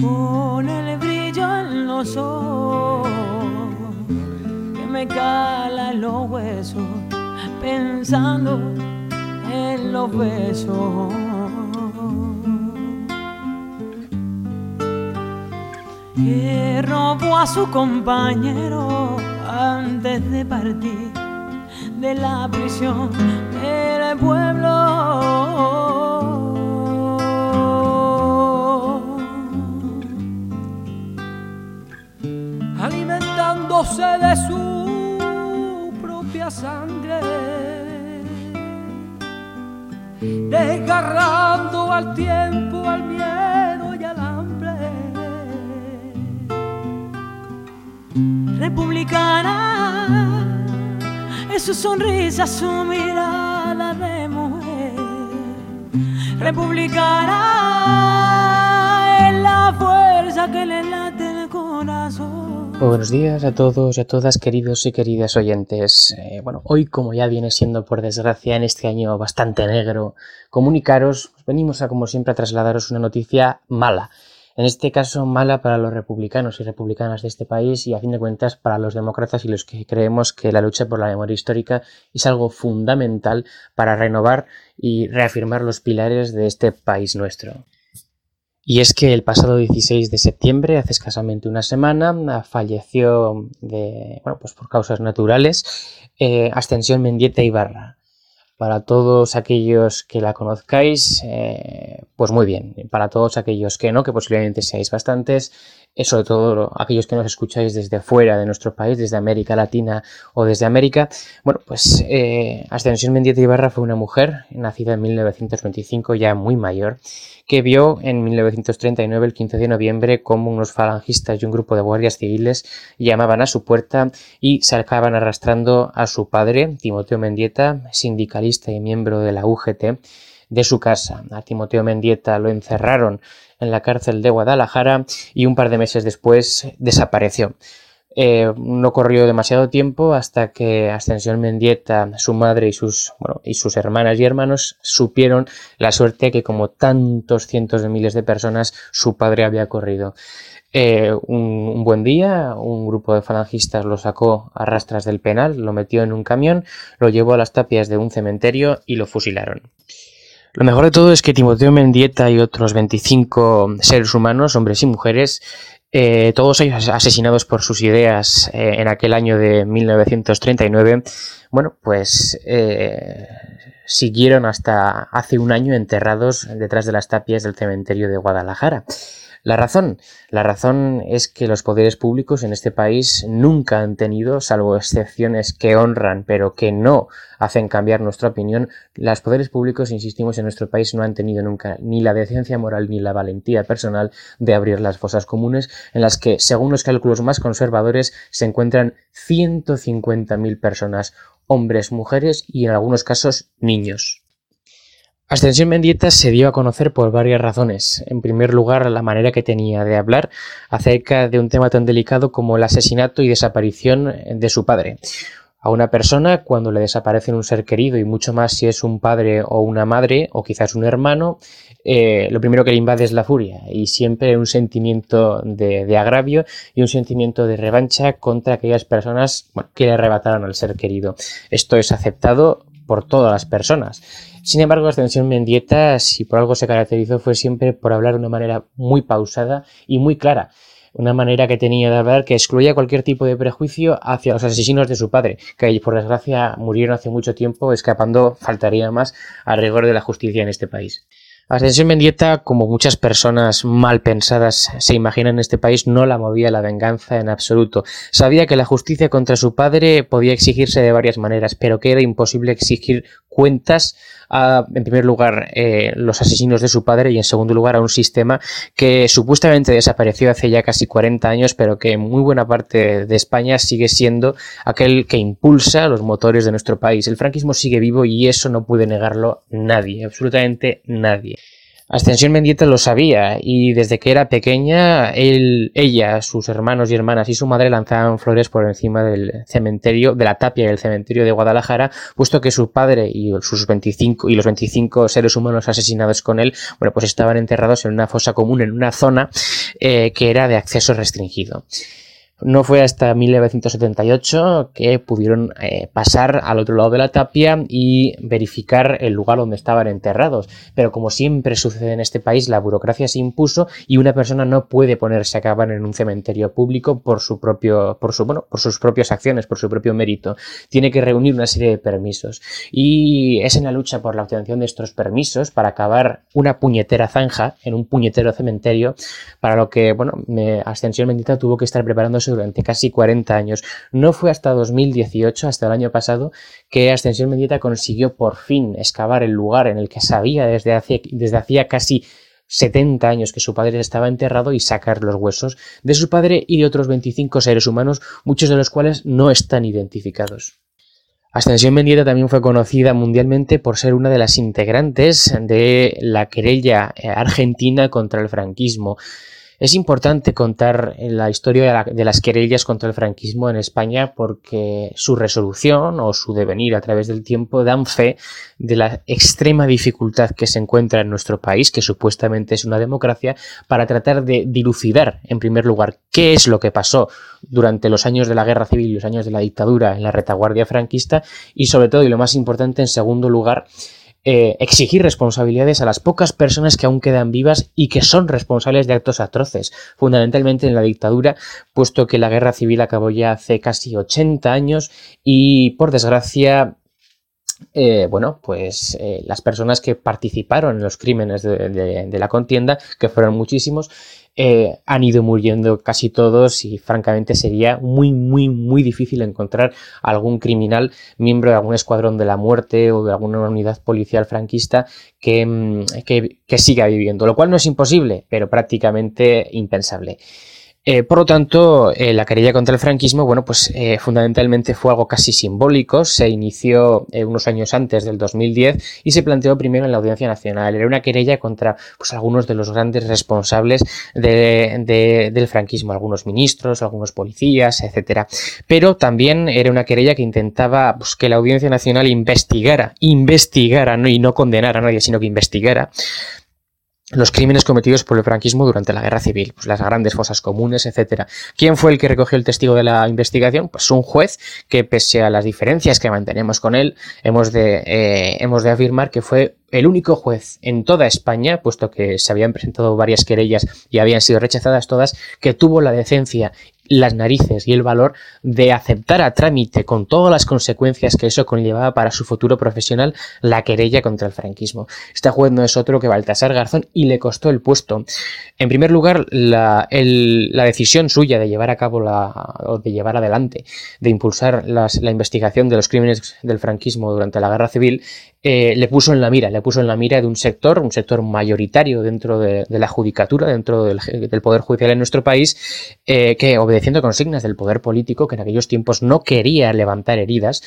con el brillo en los ojos que me cala en los huesos pensando en los besos. Que robó a su compañero antes de partir de la prisión de su propia sangre, desgarrando al tiempo, al miedo y al hambre. Republicana, es su sonrisa, su mirada de mujer. Republicana, es la fuerza que le late Buenos días a todos y a todas queridos y queridas oyentes. Eh, bueno, hoy como ya viene siendo por desgracia en este año bastante negro, comunicaros, venimos a como siempre a trasladaros una noticia mala. En este caso mala para los republicanos y republicanas de este país y a fin de cuentas para los demócratas y los que creemos que la lucha por la memoria histórica es algo fundamental para renovar y reafirmar los pilares de este país nuestro. Y es que el pasado 16 de septiembre, hace escasamente una semana, falleció de, bueno, pues por causas naturales eh, Ascensión Mendieta Ibarra. Para todos aquellos que la conozcáis, eh, pues muy bien. Para todos aquellos que no, que posiblemente seáis bastantes, sobre todo aquellos que nos escucháis desde fuera de nuestro país, desde América Latina o desde América, bueno, pues eh, Ascensión Mendieta Ibarra fue una mujer nacida en 1925, ya muy mayor, que vio en 1939, el 15 de noviembre, como unos falangistas y un grupo de guardias civiles llamaban a su puerta y se acaban arrastrando a su padre, Timoteo Mendieta, sindicalista y miembro de la UGT, de su casa. A Timoteo Mendieta lo encerraron en la cárcel de Guadalajara y un par de meses después desapareció. Eh, no corrió demasiado tiempo hasta que Ascensión Mendieta, su madre y sus, y sus hermanas y hermanos supieron la suerte que como tantos cientos de miles de personas su padre había corrido. Eh, un, un, buen día, un grupo de falangistas lo sacó a rastras del penal, lo metió en un camión, lo llevó a las tapias de un cementerio y lo fusilaron. Lo mejor de todo es que Timoteo Mendieta y otros 25 seres humanos, hombres y mujeres, eh, todos ellos asesinados por sus ideas eh, en aquel año de 1939, bueno, pues eh, siguieron hasta hace un año enterrados detrás de las tapias del cementerio de Guadalajara. La razón, la razón es que los poderes públicos en este país nunca han tenido, salvo excepciones que honran pero que no hacen cambiar nuestra opinión, los poderes públicos, insistimos, en nuestro país no han tenido nunca ni la decencia moral ni la valentía personal de abrir las fosas comunes en las que, según los cálculos más conservadores, se encuentran 150.000 personas, hombres, mujeres y en algunos casos niños. Ascensión Mendieta se dio a conocer por varias razones. En primer lugar, la manera que tenía de hablar acerca de un tema tan delicado como el asesinato y desaparición de su padre. A una persona, cuando le desaparece un ser querido, y mucho más si es un padre o una madre, o quizás un hermano, eh, lo primero que le invade es la furia y siempre un sentimiento de, agravio y un sentimiento de revancha contra aquellas personas que le arrebataron al ser querido. Esto es aceptado por todas las personas. Sin embargo, Ascensión Mendieta, si por algo se caracterizó, fue siempre por hablar de una manera muy pausada y muy clara. Una manera que tenía de hablar que excluía cualquier tipo de prejuicio hacia los asesinos de su padre, que por desgracia murieron hace mucho tiempo, escapando, faltaría más, al rigor de la justicia en este país. Ascensión Mendieta, como muchas personas mal pensadas se imaginan en este país, no la movía la venganza en absoluto. Sabía que la justicia contra su padre podía exigirse de varias maneras, pero que era imposible exigir cuentas a, en primer lugar, eh, los asesinos de su padre y en segundo lugar a un sistema que supuestamente desapareció hace ya casi 40 años, pero que en muy buena parte de España sigue siendo aquel que impulsa los motores de nuestro país. El franquismo sigue vivo y eso no puede negarlo nadie, absolutamente nadie. Ascensión Mendieta lo sabía y desde que era pequeña, él, ella, sus hermanos y hermanas y su madre lanzaban flores por encima del cementerio, de la tapia del cementerio de Guadalajara, puesto que su padre y sus 25 y los 25 seres humanos asesinados con él, bueno, pues estaban enterrados en una fosa común, en una zona eh, que era de acceso restringido. No fue hasta 1978 que pudieron eh, pasar al otro lado de la tapia y verificar el lugar donde estaban enterrados. Pero como siempre sucede en este país, la burocracia se impuso y una persona no puede ponerse a cavar en un cementerio público por su propio, por su, bueno, por sus propias acciones, por su propio mérito. Tiene que reunir una serie de permisos. Y es en la lucha por la obtención de estos permisos para cavar una puñetera zanja en un puñetero cementerio, para lo que, bueno, Ascensión Bendita tuvo que estar preparándose durante casi 40 años. No fue hasta 2018, hasta el año pasado, que Ascensión Mendieta consiguió por fin excavar el lugar en el que sabía desde, hace, desde hacía casi 70 años que su padre estaba enterrado y sacar los huesos de su padre y de otros 25 seres humanos, muchos de los cuales no están identificados. Ascensión Mendieta también fue conocida mundialmente por ser una de las integrantes de la querella argentina contra el franquismo. Es importante contar la historia de, las querellas contra el franquismo en España porque su resolución o su devenir a través del tiempo dan fe de la extrema dificultad que se encuentra en nuestro país, que supuestamente es una democracia, para tratar de dilucidar, en primer lugar, qué es lo que pasó durante los años de la guerra civil y los años de la dictadura en la retaguardia franquista y sobre todo, y lo más importante, en segundo lugar, eh, exigir responsabilidades a las pocas personas que aún quedan vivas y que son responsables de actos atroces, fundamentalmente en la dictadura, puesto que la guerra civil acabó ya hace casi 80 años y por desgracia eh, bueno, pues eh, las personas que participaron en los crímenes de, la contienda, que fueron muchísimos, eh, han ido muriendo casi todos y francamente sería muy, muy, muy difícil encontrar algún criminal, miembro de algún escuadrón de la muerte o de alguna unidad policial franquista que, mm, que siga viviendo, lo cual no es imposible, pero prácticamente impensable. Eh, por lo tanto, eh, la querella contra el franquismo, bueno, pues eh, fundamentalmente fue algo casi simbólico. Se inició unos años antes del 2010 y se planteó primero en la Audiencia Nacional. Era una querella contra pues, algunos de los grandes responsables del franquismo, algunos ministros, algunos policías, etcétera. Pero también era una querella que intentaba pues, que la Audiencia Nacional investigara, investigara y no condenara a nadie, sino que investigara los crímenes cometidos por el franquismo durante la guerra civil, pues las grandes fosas comunes, etcétera. ¿Quién fue el que recogió el testigo de la investigación? Pues un juez que pese a las diferencias que mantenemos con él, hemos de, eh, hemos de afirmar que fue el único juez en toda España, puesto que se habían presentado varias querellas y habían sido rechazadas todas, que tuvo la decencia las narices y el valor de aceptar a trámite con todas las consecuencias que eso conllevaba para su futuro profesional la querella contra el franquismo. Este juez no es otro que Baltasar Garzón y le costó el puesto. En primer lugar, la, decisión suya de llevar a cabo la, o de llevar adelante, de impulsar la investigación de los crímenes del franquismo durante la guerra civil, eh, le puso en la mira, le puso en la mira de un sector, un sector mayoritario dentro de, la judicatura, dentro del, Poder Judicial en nuestro país, eh, que obedeciendo consignas del poder político, que en aquellos tiempos no quería levantar heridas,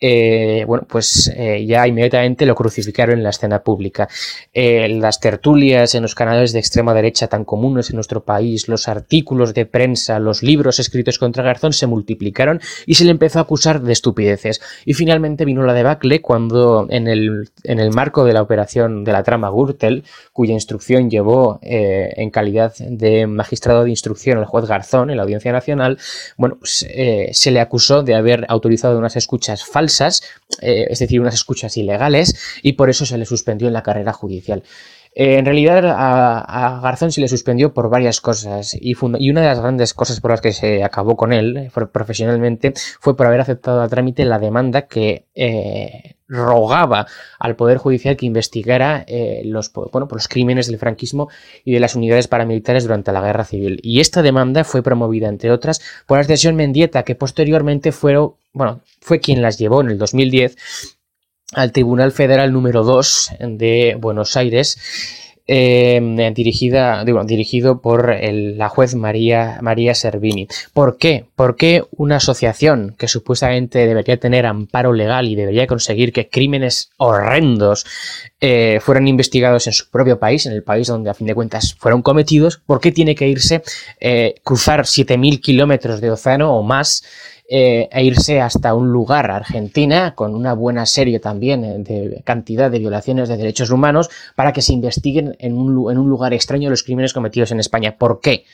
eh, bueno, pues eh, ya inmediatamente lo crucificaron en la escena pública. Eh, las tertulias en los canales de extrema derecha tan comunes en nuestro país, los artículos de prensa, los libros escritos contra Garzón se multiplicaron y se le empezó a acusar de estupideces. Y finalmente vino la debacle cuando en el, en el marco de la operación de la trama Gürtel, cuya instrucción llevó en calidad de magistrado de instrucción al juez Garzón en la Audiencia Nacional, bueno, pues, se le acusó de haber autorizado unas escuchas falsas eh, es decir, unas escuchas ilegales, y por eso se le suspendió en la carrera judicial. Eh, en realidad a, Garzón se le suspendió por varias cosas y, una de las grandes cosas por las que se acabó con él eh, profesionalmente fue por haber aceptado a trámite la demanda que rogaba al Poder Judicial que investigara por los crímenes del franquismo y de las unidades paramilitares durante la Guerra Civil. Y esta demanda fue promovida, entre otras, por la extensión Mendieta, que posteriormente fueron fue quien las llevó en el 2010 al Tribunal Federal número 2 de Buenos Aires eh, dirigida, digo, dirigido por la juez María, María Servini. ¿Por qué? ¿Por qué una asociación que supuestamente debería tener amparo legal y debería conseguir que crímenes horrendos eh, fueran investigados en su propio país, en el país donde a fin de cuentas fueron cometidos, ¿por qué tiene que irse, eh, cruzar 7.000 kilómetros de océano o más eh, e irse hasta un lugar, Argentina, con una buena serie también eh, de cantidad de violaciones de derechos humanos, para que se investiguen en un, en un lugar extraño los crímenes cometidos en España? ¿Por qué?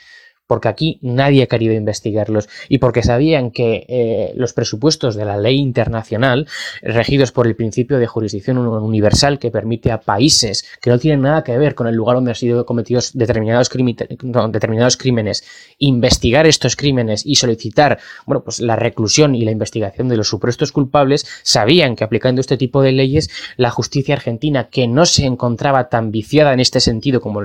Porque aquí nadie ha querido investigarlos y porque sabían que eh, los presupuestos de la ley internacional, regidos por el principio de jurisdicción uni- universal que permite a países que no tienen nada que ver con el lugar donde han sido cometidos determinados, determinados crímenes, investigar estos crímenes y solicitar bueno, pues la reclusión y la investigación de los supuestos culpables, sabían que aplicando este tipo de leyes, la justicia argentina, que no se encontraba tan viciada en este sentido como,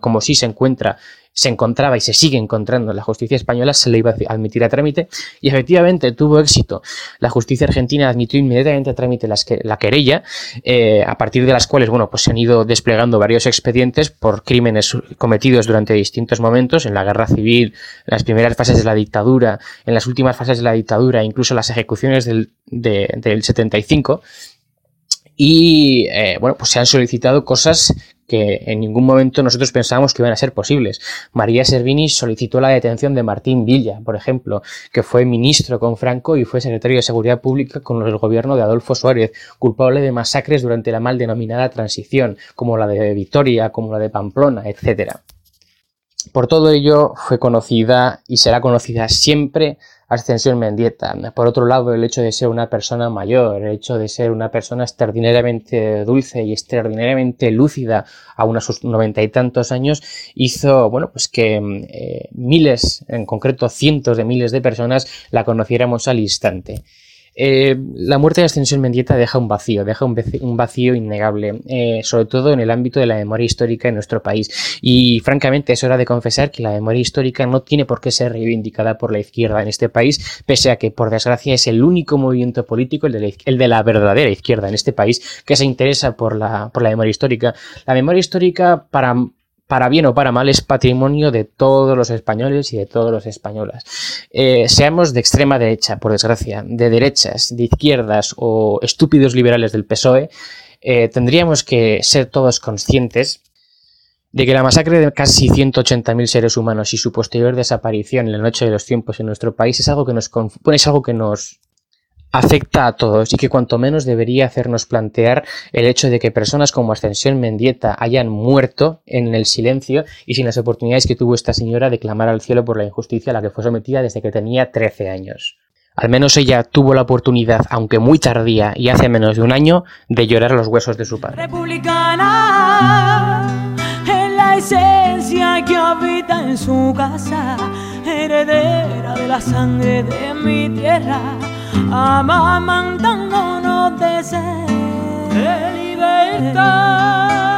como sí se encuentra se encontraba y se sigue encontrando en la justicia española, se le iba a admitir a trámite y efectivamente tuvo éxito. La justicia argentina admitió inmediatamente a trámite las que- la querella, eh, a partir de las cuales bueno, pues se han ido desplegando varios expedientes por crímenes cometidos durante distintos momentos, en la guerra civil, en las primeras fases de la dictadura, en las últimas fases de la dictadura, incluso las ejecuciones del, de- del 75. Y eh, bueno, pues se han solicitado cosas que en ningún momento nosotros pensábamos que iban a ser posibles. María Servini solicitó la detención de Martín Villa, por ejemplo, que fue ministro con Franco y fue secretario de Seguridad Pública con el gobierno de Adolfo Suárez, culpable de masacres durante la mal denominada transición, como la de Vitoria, como la de Pamplona, etcétera. Por todo ello fue conocida y será conocida siempre Ascensión Mendieta. Por otro lado, el hecho de ser una persona mayor, el hecho de ser una persona extraordinariamente dulce y extraordinariamente lúcida a unos noventa y tantos años, hizo, bueno, pues que eh, miles, en concreto cientos de miles de personas la conociéramos al instante. Eh, la muerte de Ascensión Mendieta deja un vacío, deja un, vacío, innegable, eh, sobre todo en el ámbito de la memoria histórica en nuestro país. Y francamente es hora de confesar que la memoria histórica no tiene por qué ser reivindicada por la izquierda en este país, pese a que por desgracia es el único movimiento político, el de la, el de la verdadera izquierda en este país, que se interesa por la, por la memoria histórica. La memoria histórica para para bien o para mal, es patrimonio de todos los españoles y de todas las españolas. Eh, seamos de extrema derecha, por desgracia, de derechas, de izquierdas o estúpidos liberales del PSOE, eh, tendríamos que ser todos conscientes de que la masacre de casi 180.000 seres humanos y su posterior desaparición en la noche de los tiempos en nuestro país es algo que nos, es algo que nos afecta a todos y que cuanto menos debería hacernos plantear el hecho de que personas como Ascensión Mendieta hayan muerto en el silencio y sin las oportunidades que tuvo esta señora de clamar al cielo por la injusticia a la que fue sometida desde que tenía 13 años. Al menos ella tuvo la oportunidad, aunque muy tardía y hace menos de un año, de llorar los huesos de su padre. Amamantándonos de sed de libertad.